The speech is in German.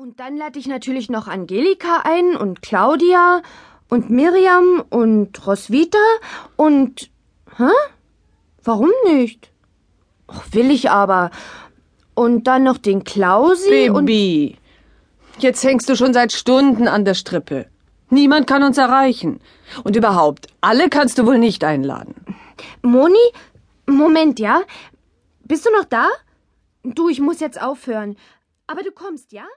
Und dann lade ich natürlich noch Angelika ein und Claudia und Miriam und Roswitha und. Hä? Warum nicht? Och, will ich aber. Und dann noch den Klausi und. Baby, jetzt hängst du schon seit Stunden an der Strippe. Niemand kann uns erreichen. Und überhaupt, alle kannst du wohl nicht einladen. Moni? Moment, ja? Bist du noch da? Du, ich muss jetzt aufhören. Aber du kommst, ja?